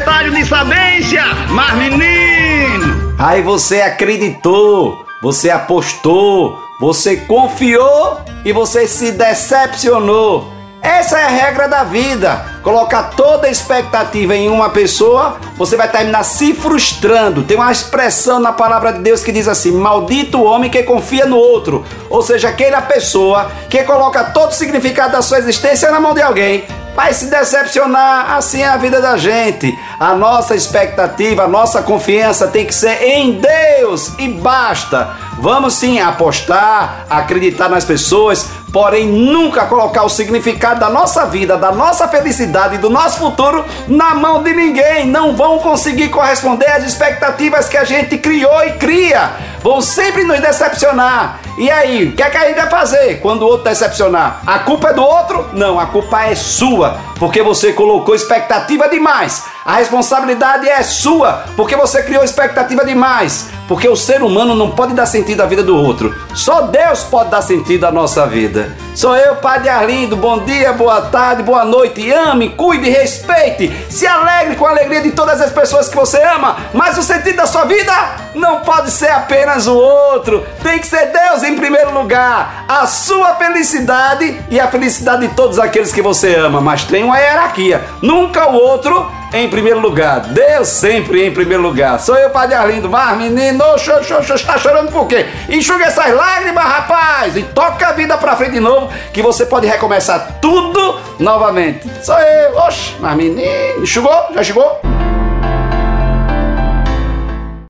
secretário de sabência, mas menino! Aí você acreditou, você apostou, você confiou e você se decepcionou. Essa é a regra da vida. Colocar toda a expectativa em uma pessoa, você vai terminar se frustrando. Tem uma expressão na palavra de Deus que diz assim: Maldito o homem que confia no outro. Ou seja, aquela pessoa que coloca todo o significado da sua existência na mão de alguém vai se decepcionar. Assim é a vida da gente. A nossa expectativa, a nossa confiança tem que ser em Deus e basta. Vamos sim apostar, acreditar nas pessoas, porém nunca colocar o significado da nossa vida, da nossa felicidade e do nosso futuro na mão de ninguém. Não vão conseguir corresponder às expectativas que a gente criou e cria. Vão sempre nos decepcionar. E aí, o que, é que a gente vai fazer quando o outro decepcionar? A culpa é do outro? Não, a culpa é sua, porque você colocou expectativa demais. A responsabilidade é sua, porque você criou expectativa demais. Porque o ser humano não pode dar sentido à vida do outro. Só Deus pode dar sentido à nossa vida. Sou eu, Padre Arlindo. Bom dia, boa tarde, boa noite. Ame, cuide, respeite. Se alegre com a alegria de todas as pessoas que você ama. Mas o sentido da sua vida não pode ser apenas o outro. Tem que ser Deus em primeiro lugar. A sua felicidade e a felicidade de todos aqueles que você ama. Mas tem uma hierarquia. Nunca o outro em primeiro lugar. Deus sempre em primeiro lugar. Sou eu, Padre Arlindo. Mas, menino, xô, xô, xô, está chorando por quê? Enxuga essas lágrimas, rapaz, e toca a vida pra frente de novo, que você pode recomeçar tudo novamente. Sou eu. Oxe, mas menino, enxugou? Já chegou?